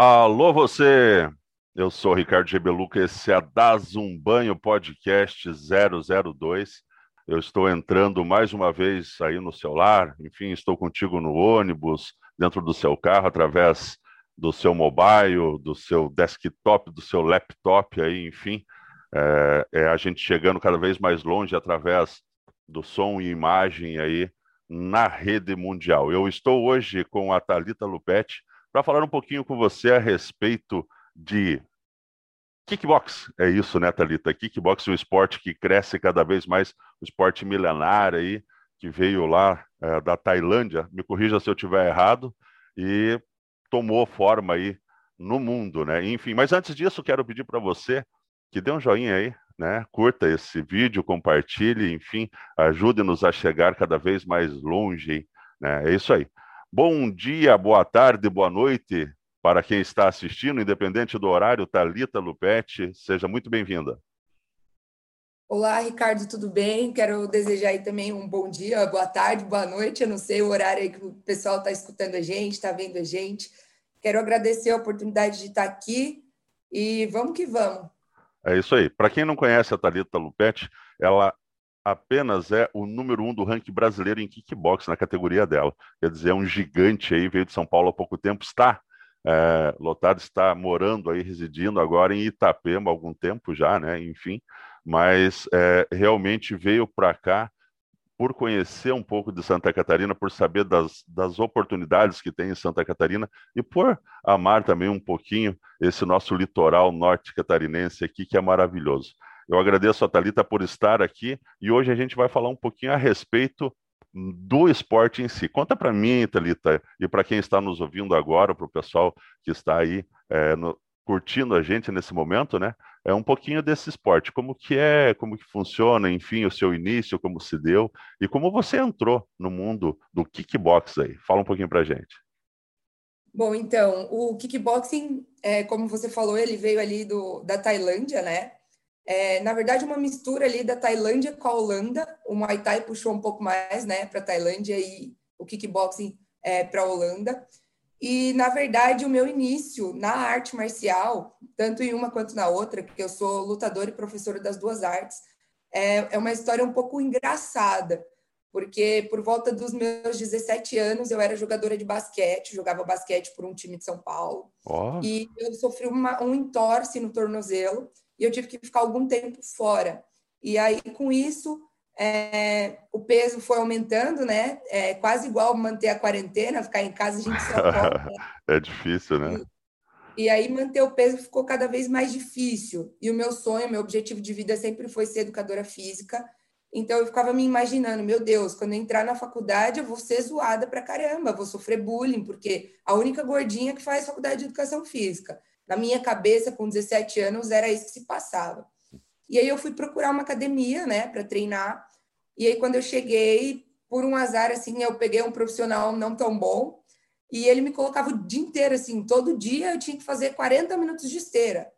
Alô, você! Eu sou Ricardo Gebeluca, esse é Das Um Banho Podcast 002. Eu estou entrando mais uma vez aí no celular, enfim, estou contigo no ônibus, dentro do seu carro, através do seu mobile, do seu desktop, do seu laptop, aí, enfim. É, é a gente chegando cada vez mais longe através do som e imagem aí na rede mundial. Eu estou hoje com a Talita Lupetti para falar um pouquinho com você a respeito de Kickbox, é isso, né, Thalita? Kickbox é um esporte que cresce cada vez mais, um esporte milenário aí, que veio lá é, da Tailândia, me corrija se eu estiver errado, e tomou forma aí no mundo, né? Enfim, mas antes disso, quero pedir para você que dê um joinha aí, né? Curta esse vídeo, compartilhe, enfim, ajude-nos a chegar cada vez mais longe, né? É isso aí. Bom dia, boa tarde, boa noite para quem está assistindo, independente do horário, Talita Lupetti, seja muito bem-vinda. Olá, Ricardo, tudo bem? Quero desejar aí também um bom dia, boa tarde, boa noite. Eu não sei o horário aí que o pessoal está escutando a gente, está vendo a gente. Quero agradecer a oportunidade de estar aqui e vamos que vamos. É isso aí. Para quem não conhece a Talita Lupetti, ela apenas é o número um do ranking brasileiro em kickbox na categoria dela. Quer dizer, é um gigante aí, veio de São Paulo há pouco tempo, está é, Lotado está morando aí, residindo agora em Itapema há algum tempo já, né? Enfim, mas é, realmente veio para cá por conhecer um pouco de Santa Catarina, por saber das, das oportunidades que tem em Santa Catarina e por amar também um pouquinho esse nosso litoral norte catarinense aqui, que é maravilhoso. Eu agradeço a Thalita por estar aqui e hoje a gente vai falar um pouquinho a respeito do esporte em si. Conta para mim, Thalita, e para quem está nos ouvindo agora, para o pessoal que está aí é, no, curtindo a gente nesse momento, né? É um pouquinho desse esporte, como que é, como que funciona, enfim, o seu início, como se deu e como você entrou no mundo do kickbox aí. Fala um pouquinho para gente. Bom, então, o kickboxing, é, como você falou, ele veio ali do, da Tailândia, né? É, na verdade, uma mistura ali da Tailândia com a Holanda. O Muay Thai puxou um pouco mais, né, para a Tailândia e o kickboxing é, para a Holanda. E, na verdade, o meu início na arte marcial, tanto em uma quanto na outra, porque eu sou lutadora e professora das duas artes, é, é uma história um pouco engraçada, porque por volta dos meus 17 anos eu era jogadora de basquete, jogava basquete por um time de São Paulo, oh. e eu sofri uma, um entorse no tornozelo, e eu tive que ficar algum tempo fora. E aí, com isso, é, o peso foi aumentando, né? É quase igual manter a quarentena, ficar em casa, a gente só come, né? É difícil, né? E, e, aí, manter o peso ficou cada vez mais difícil. E o meu sonho, meu objetivo de vida sempre foi ser educadora física. Então, eu ficava me imaginando, meu Deus, quando eu entrar na faculdade, eu vou ser zoada pra caramba, vou sofrer bullying, porque a única gordinha que faz faculdade de educação física na minha cabeça, com 17 anos, era isso que se passava. E aí eu fui procurar uma academia, né, para treinar. E aí quando eu cheguei, por um azar assim, eu peguei um profissional não tão bom e ele me colocava o dia inteiro assim, todo dia eu tinha que fazer 40 minutos de esteira.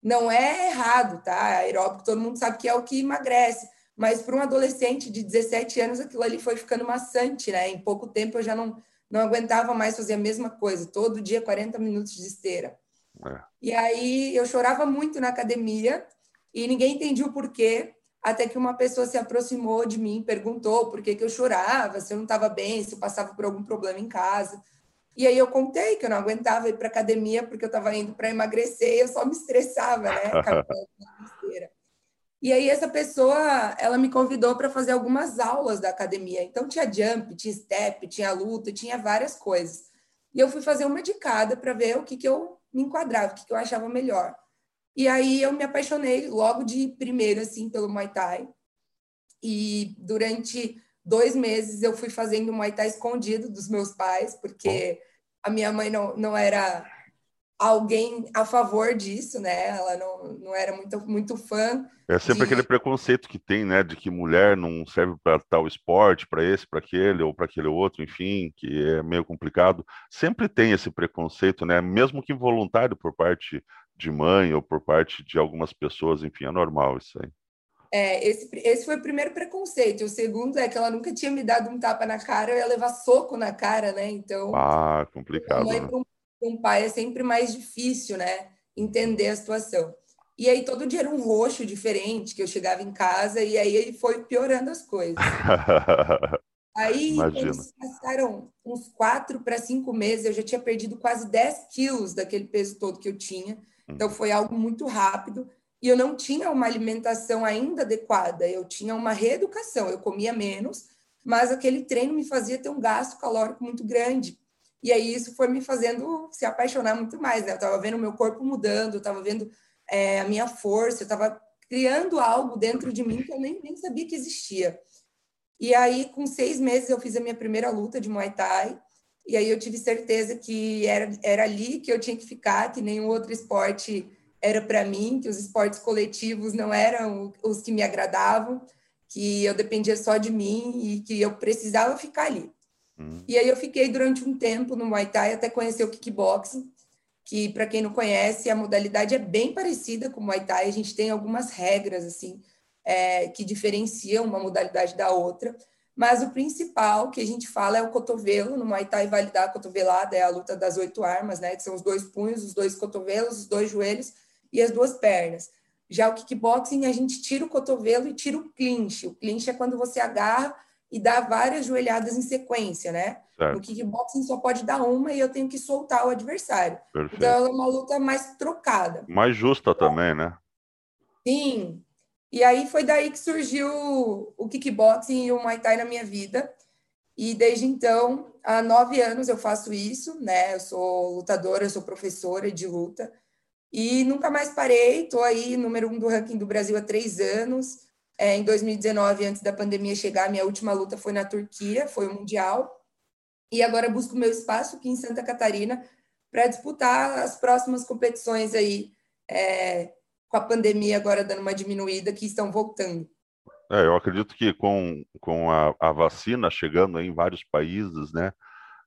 Não é errado, tá? Aeróbico todo mundo sabe que é o que emagrece, mas para um adolescente de 17 anos aquilo ali foi ficando maçante, né? Em pouco tempo eu já não não aguentava mais fazer a mesma coisa, todo dia 40 minutos de esteira. É. E aí eu chorava muito na academia e ninguém entendia o porquê, até que uma pessoa se aproximou de mim, perguntou por que, que eu chorava, se eu não estava bem, se eu passava por algum problema em casa. E aí eu contei que eu não aguentava ir para academia porque eu estava indo para emagrecer e eu só me estressava, né? e aí essa pessoa, ela me convidou para fazer algumas aulas da academia. Então tinha jump, tinha step, tinha luta, tinha várias coisas. E eu fui fazer uma de cada para ver o que, que eu me enquadrava, o que, eu achava melhor. E aí eu me apaixonei logo de primeiro, assim, pelo Muay Thai. E durante dois meses eu fui fazendo Muay Thai escondido dos meus pais, porque a minha mãe não, não era alguém a favor disso, né? Ela não, não era muito, muito fã. É sempre de... aquele preconceito que tem, né? De que mulher não serve para tal esporte, para esse, para aquele, ou para aquele outro, enfim, que é meio complicado. Sempre tem esse preconceito, né? Mesmo que involuntário por parte de mãe ou por parte de algumas pessoas, enfim, é normal isso aí. É, esse, esse foi o primeiro preconceito. O segundo é que ela nunca tinha me dado um tapa na cara, eu ia levar soco na cara, né? Então. Ah, complicado. Mãe, né? Com o pai é sempre mais difícil, né? Entender a situação. E aí todo dia era um roxo diferente, que eu chegava em casa e aí ele foi piorando as coisas. aí passaram uns quatro para cinco meses, eu já tinha perdido quase 10 quilos daquele peso todo que eu tinha. Então foi algo muito rápido e eu não tinha uma alimentação ainda adequada, eu tinha uma reeducação, eu comia menos, mas aquele treino me fazia ter um gasto calórico muito grande. E aí isso foi me fazendo se apaixonar muito mais, né? Eu estava vendo o meu corpo mudando, eu estava vendo é, a minha força, eu estava criando algo dentro de mim que eu nem, nem sabia que existia. E aí, com seis meses, eu fiz a minha primeira luta de Muay Thai, e aí eu tive certeza que era, era ali que eu tinha que ficar, que nenhum outro esporte era para mim, que os esportes coletivos não eram os que me agradavam, que eu dependia só de mim e que eu precisava ficar ali. Uhum. E aí eu fiquei durante um tempo no Muay Thai até conhecer o kickboxing, que para quem não conhece, a modalidade é bem parecida com o Muay Thai, a gente tem algumas regras assim é, que diferenciam uma modalidade da outra, mas o principal que a gente fala é o cotovelo, no Muay Thai vale dar a cotovelada, é a luta das oito armas, né, que são os dois punhos, os dois cotovelos, os dois joelhos e as duas pernas. Já o kickboxing, a gente tira o cotovelo e tira o clinch. O clinch é quando você agarra e dá várias joelhadas em sequência, né? Certo. No kickboxing só pode dar uma e eu tenho que soltar o adversário. Perfeito. Então é uma luta mais trocada. Mais justa também, né? Sim. E aí foi daí que surgiu o kickboxing e o Muay Thai na minha vida. E desde então, há nove anos eu faço isso, né? Eu sou lutadora, eu sou professora de luta. E nunca mais parei, estou aí número um do ranking do Brasil há três anos. É, em 2019, antes da pandemia chegar, minha última luta foi na Turquia, foi o Mundial. E agora busco meu espaço aqui em Santa Catarina para disputar as próximas competições aí, é, com a pandemia agora dando uma diminuída, que estão voltando. É, eu acredito que com, com a, a vacina chegando em vários países, né,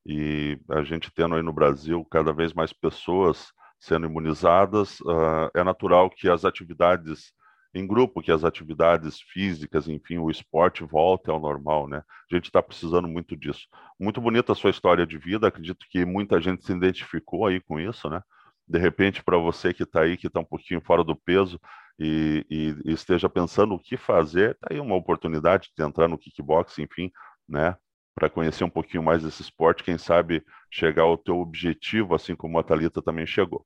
e a gente tendo aí no Brasil cada vez mais pessoas sendo imunizadas, uh, é natural que as atividades em grupo, que as atividades físicas, enfim, o esporte volte ao normal, né? A gente está precisando muito disso. Muito bonita a sua história de vida, acredito que muita gente se identificou aí com isso, né? De repente, para você que está aí, que está um pouquinho fora do peso e, e, esteja pensando o que fazer, está aí uma oportunidade de entrar no kickbox, enfim, né? Para conhecer um pouquinho mais desse esporte, quem sabe chegar ao teu objetivo, assim como a Thalita também chegou.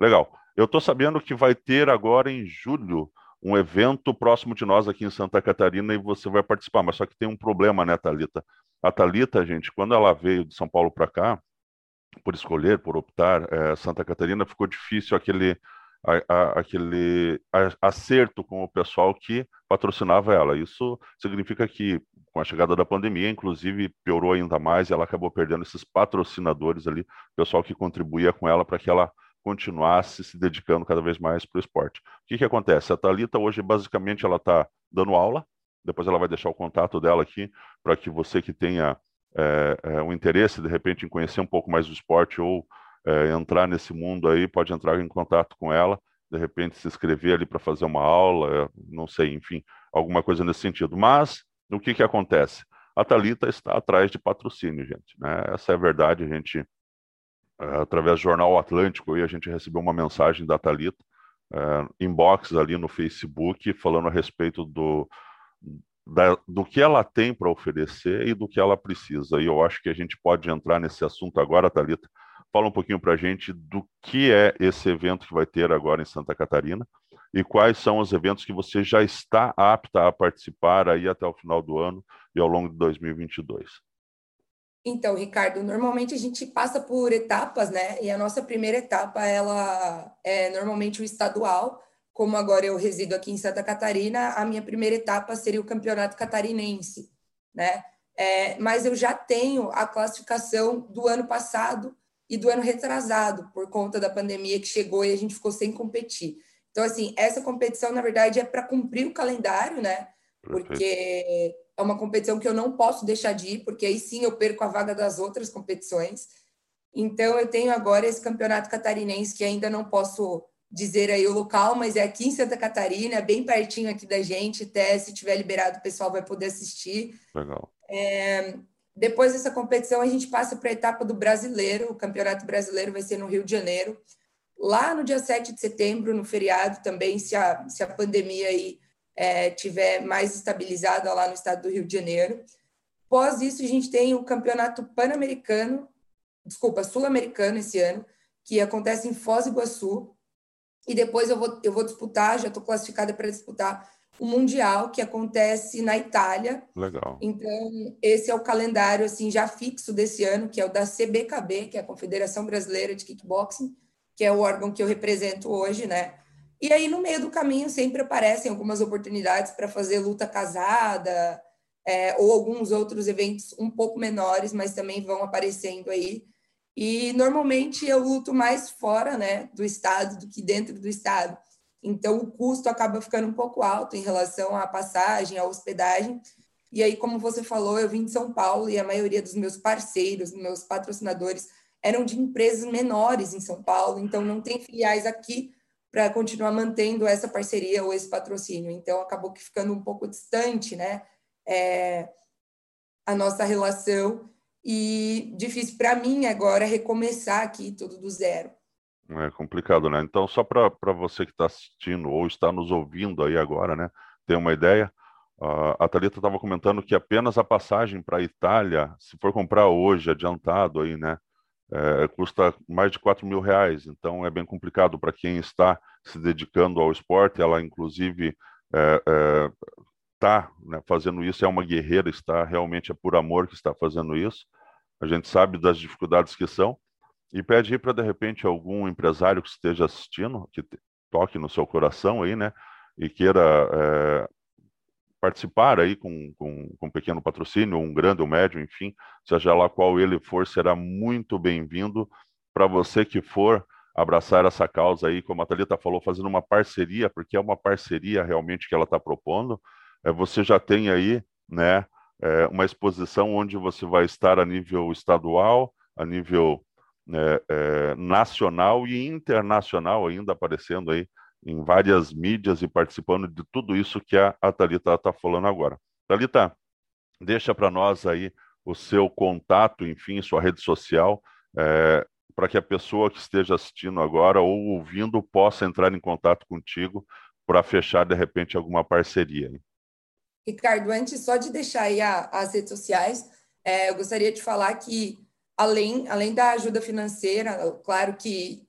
Legal. Eu estou sabendo que vai ter agora em julho um evento próximo de nós aqui em Santa Catarina e você vai participar. Mas só que tem um problema, né, Thalita? A Thalita, gente, quando ela veio de São Paulo para cá, por escolher, por optar, é, Santa Catarina, ficou difícil aquele, a, a, aquele acerto com o pessoal que patrocinava ela. Isso significa que, com a chegada da pandemia, inclusive, piorou ainda mais e ela acabou perdendo esses patrocinadores ali, pessoal que contribuía com ela para que ela continuasse se dedicando cada vez mais para o esporte. O que, que acontece? A Thalita hoje, basicamente, ela está dando aula, depois ela vai deixar o contato dela aqui, para que você que tenha é, é, um interesse, de repente, em conhecer um pouco mais do esporte ou é, entrar nesse mundo aí, pode entrar em contato com ela, de repente se inscrever ali para fazer uma aula, não sei, enfim, alguma coisa nesse sentido. Mas, o que, que acontece? A Thalita está atrás de patrocínio, gente. Né? Essa é a verdade, a gente através do Jornal Atlântico, e a gente recebeu uma mensagem da Thalita, uh, inbox ali no Facebook, falando a respeito do, da, do que ela tem para oferecer e do que ela precisa. E eu acho que a gente pode entrar nesse assunto agora, Thalita. Fala um pouquinho para a gente do que é esse evento que vai ter agora em Santa Catarina e quais são os eventos que você já está apta a participar aí até o final do ano e ao longo de 2022. Então, Ricardo, normalmente a gente passa por etapas, né? E a nossa primeira etapa, ela é normalmente o estadual. Como agora eu resido aqui em Santa Catarina, a minha primeira etapa seria o campeonato catarinense, né? É, mas eu já tenho a classificação do ano passado e do ano retrasado, por conta da pandemia que chegou e a gente ficou sem competir. Então, assim, essa competição, na verdade, é para cumprir o calendário, né? Porque é uma competição que eu não posso deixar de ir, porque aí sim eu perco a vaga das outras competições. Então, eu tenho agora esse campeonato catarinense que ainda não posso dizer aí o local, mas é aqui em Santa Catarina, é bem pertinho aqui da gente, até se tiver liberado o pessoal vai poder assistir. Legal. É, Depois dessa competição, a gente passa para a etapa do brasileiro. O Campeonato Brasileiro vai ser no Rio de Janeiro. Lá no dia 7 de setembro, no feriado também, se a, se a pandemia aí é, tiver mais estabilizada lá no estado do Rio de Janeiro. Após isso, a gente tem o Campeonato Pan-Americano, desculpa, Sul-Americano esse ano, que acontece em Foz do Iguaçu. E depois eu vou, eu vou disputar, já estou classificada para disputar o Mundial, que acontece na Itália. Legal. Então, esse é o calendário assim já fixo desse ano, que é o da CBKB, que é a Confederação Brasileira de Kickboxing, que é o órgão que eu represento hoje, né? E aí, no meio do caminho, sempre aparecem algumas oportunidades para fazer luta casada, é, ou alguns outros eventos um pouco menores, mas também vão aparecendo aí. E normalmente eu luto mais fora né, do estado do que dentro do estado. Então, o custo acaba ficando um pouco alto em relação à passagem, à hospedagem. E aí, como você falou, eu vim de São Paulo e a maioria dos meus parceiros, meus patrocinadores, eram de empresas menores em São Paulo, então não tem filiais aqui para continuar mantendo essa parceria ou esse patrocínio. Então, acabou que ficando um pouco distante, né? É, a nossa relação e difícil para mim agora recomeçar aqui tudo do zero. É complicado, né? Então, só para você que está assistindo ou está nos ouvindo aí agora, né, ter uma ideia, a Thalita estava comentando que apenas a passagem para a Itália, se for comprar hoje, adiantado aí, né, é, custa mais de 4 mil reais. Então, é bem complicado para quem está se dedicando ao esporte. Ela, inclusive, está é, é, né, fazendo isso, é uma guerreira, está realmente é por amor que está fazendo isso. A gente sabe das dificuldades que são, e pede para, de repente, algum empresário que esteja assistindo, que toque no seu coração aí, né? E queira participar aí com, com, com, um pequeno patrocínio, um grande ou um médio, enfim, seja lá qual ele for, será muito bem-vindo para você que for abraçar essa causa aí, como a Thalita falou, fazendo uma parceria, porque é uma parceria realmente que ela está propondo. É, você já tem aí, né, é, uma exposição onde você vai estar a nível estadual, a nível é, é, nacional e internacional ainda aparecendo aí em várias mídias e participando de tudo isso que a, Thalita está falando agora. Thalita, deixa para nós aí o seu contato, enfim, sua rede social, é, para que a pessoa que esteja assistindo agora ou ouvindo possa entrar em contato contigo para fechar, de repente, alguma parceria. Hein? Ricardo, antes só de deixar aí a, as redes sociais, é, eu gostaria de falar que além, além da ajuda financeira, claro que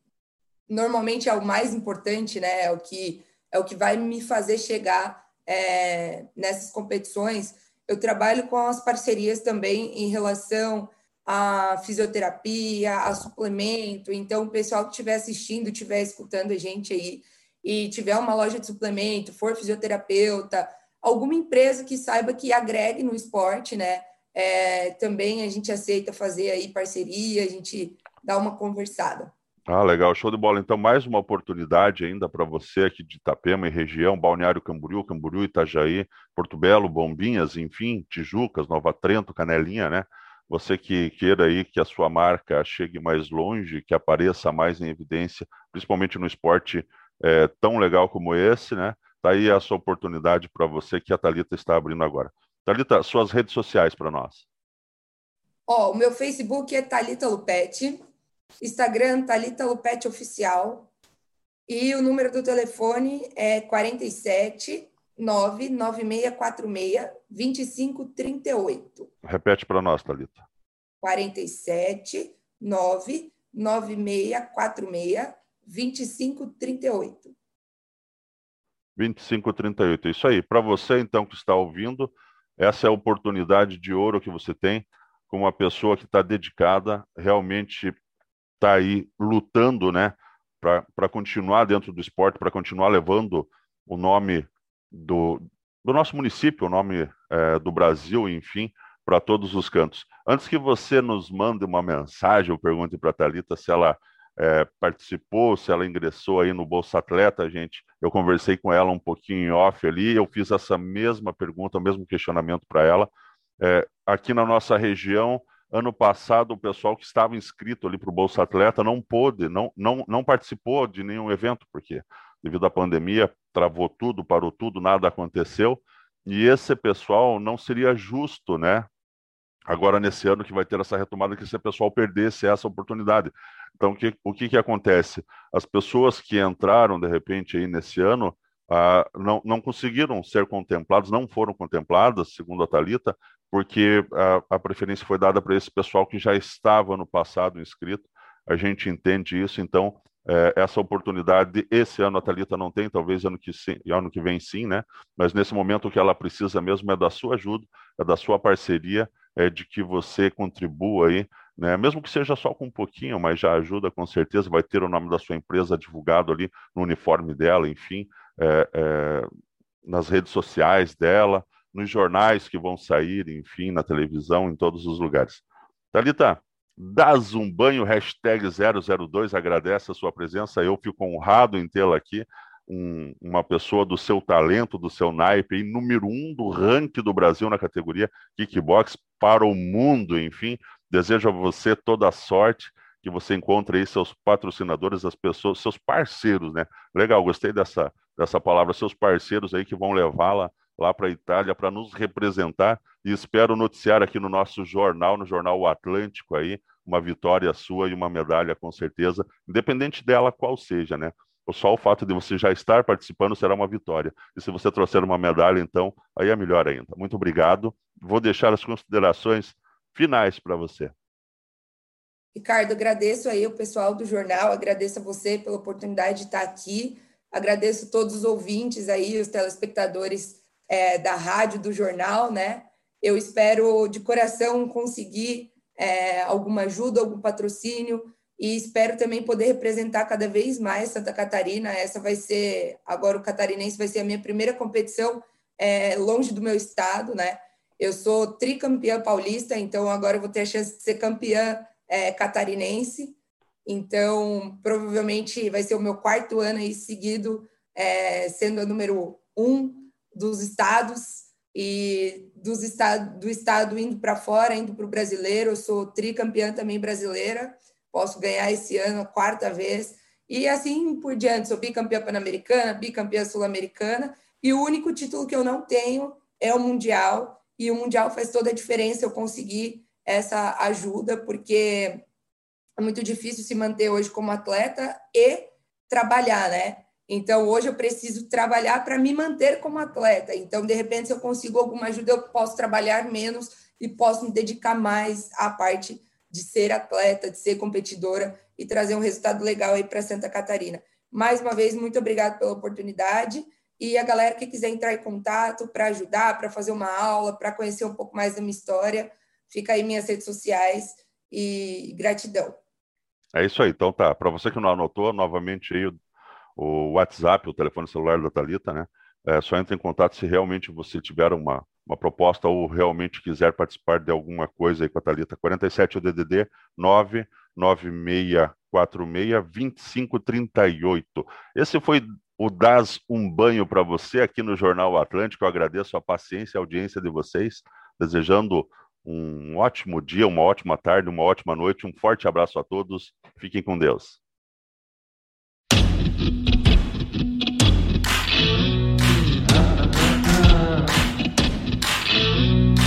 normalmente é o mais importante, né? É o que é o que vai me fazer chegar é, nessas competições. Eu trabalho com as parcerias também em relação à fisioterapia, a suplemento. Então, o pessoal que estiver assistindo, estiver escutando a gente aí e tiver uma loja de suplemento, for fisioterapeuta, alguma empresa que saiba que agregue no esporte, né? é, também a gente aceita fazer aí parceria, a gente dá uma conversada. Ah, legal, show de bola. Então, mais uma oportunidade ainda para você aqui de Itapema e região, Balneário Camboriú, Camboriú, Itajaí, Porto Belo, Bombinhas, enfim, Tijucas, Nova Trento, Canelinha, né? Você que queira aí que a sua marca chegue mais longe, que apareça mais em evidência, principalmente no esporte é, tão legal como esse, né? Tá aí a sua oportunidade para você que a Thalita está abrindo agora. Thalita, suas redes sociais para nós. Ó, o meu Facebook é Thalita Lupete, Instagram Thalita Lupete Oficial e o número do telefone é 47 99646 2538. Repete para nós, Thalita. 47 99646 2538. 2538. Isso aí. Para você, então, que está ouvindo, essa é a oportunidade de ouro que você tem com uma pessoa que está dedicada, realmente está aí lutando, né, para continuar dentro do esporte, para continuar levando o nome do, do nosso município, o nome é, do Brasil, enfim, para todos os cantos. Antes que você nos mande uma mensagem, eu pergunte para a Thalita se ela é, participou, se ela ingressou aí no Bolsa Atleta, gente, eu conversei com ela um pouquinho em off ali, eu fiz essa mesma pergunta, o mesmo questionamento para ela. É, aqui na nossa região, ano passado, o pessoal que estava inscrito ali para o Bolsa Atleta não pôde, não, não, não participou de nenhum evento, porque devido à pandemia, travou tudo, parou tudo, nada aconteceu. E esse pessoal não seria justo, né? agora nesse ano que vai ter essa retomada, que se o pessoal perdesse essa oportunidade. Então, que, o que, que acontece? As pessoas que entraram, de repente, aí nesse ano, ah, não, não conseguiram ser contemplados, não foram contempladas, segundo a Talita, porque a, a preferência foi dada para esse pessoal que já estava no passado inscrito. A gente entende isso, então é, essa oportunidade esse ano a Talita não tem, talvez ano que, sim, ano que vem sim, né? Mas nesse momento o que ela precisa mesmo é da sua ajuda, é da sua parceria, é de que você contribua aí, né? Mesmo que seja só com um pouquinho, mas já ajuda com certeza, vai ter o nome da sua empresa divulgado ali no uniforme dela, enfim, é, é, nas redes sociais dela, nos jornais que vão sair, enfim, na televisão, em todos os lugares. Talita, dás um banho, hashtag 002, agradece a sua presença, eu fico honrado em tê-la aqui, um, uma pessoa do seu talento, do seu naipe, e número um do ranking do Brasil na categoria kickbox para o mundo, enfim, desejo a você toda a sorte, que você encontre aí seus patrocinadores, as pessoas, seus parceiros, né? Legal, gostei dessa, dessa palavra, seus parceiros aí que vão levá-la lá para a Itália para nos representar e espero noticiar aqui no nosso jornal, no jornal Atlântico aí, uma vitória sua e uma medalha com certeza, independente dela qual seja, né? Só o fato de você já estar participando será uma vitória. E se você trouxer uma medalha, então, aí é melhor ainda. Muito obrigado. Vou deixar as considerações finais para você. Ricardo, agradeço aí o pessoal do jornal, agradeço a você pela oportunidade de estar aqui, agradeço todos os ouvintes aí, os telespectadores é, da rádio, do jornal, né? Eu espero de coração conseguir é, alguma ajuda, algum patrocínio e espero também poder representar cada vez mais Santa Catarina. Essa vai ser, agora o catarinense vai ser a minha primeira competição é, longe do meu estado, né? Eu sou tricampeã paulista, então agora eu vou ter a chance de ser campeã é, catarinense. Então, provavelmente vai ser o meu quarto ano aí seguido é, sendo a número um dos estados e dos estado, do estado indo para fora, indo para o brasileiro. Eu sou tricampeã também brasileira, posso ganhar esse ano a quarta vez. E assim por diante, sou bicampeã pan-americana, bicampeã sul-americana. E o único título que eu não tenho é o Mundial. E o Mundial faz toda a diferença eu conseguir essa ajuda, porque é muito difícil se manter hoje como atleta e trabalhar, né? Então, hoje eu preciso trabalhar para me manter como atleta. Então, de repente, se eu consigo alguma ajuda, eu posso trabalhar menos e posso me dedicar mais à parte de ser atleta, de ser competidora e trazer um resultado legal aí para Santa Catarina. Mais uma vez, muito obrigado pela oportunidade. E a galera que quiser entrar em contato para ajudar, para fazer uma aula, para conhecer um pouco mais da minha história, fica aí minhas redes sociais e gratidão. É isso aí. Então tá. Para você que não anotou, novamente aí o WhatsApp, o telefone celular da Talita, né? É, só entre em contato se realmente você tiver uma, uma proposta ou realmente quiser participar de alguma coisa aí com a Talita. 47 o DDD 996462538. Esse foi o Das um banho para você aqui no Jornal Atlântico. Eu agradeço a paciência e a audiência de vocês, desejando um ótimo dia, uma ótima tarde, uma ótima noite. Um forte abraço a todos. Fiquem com Deus.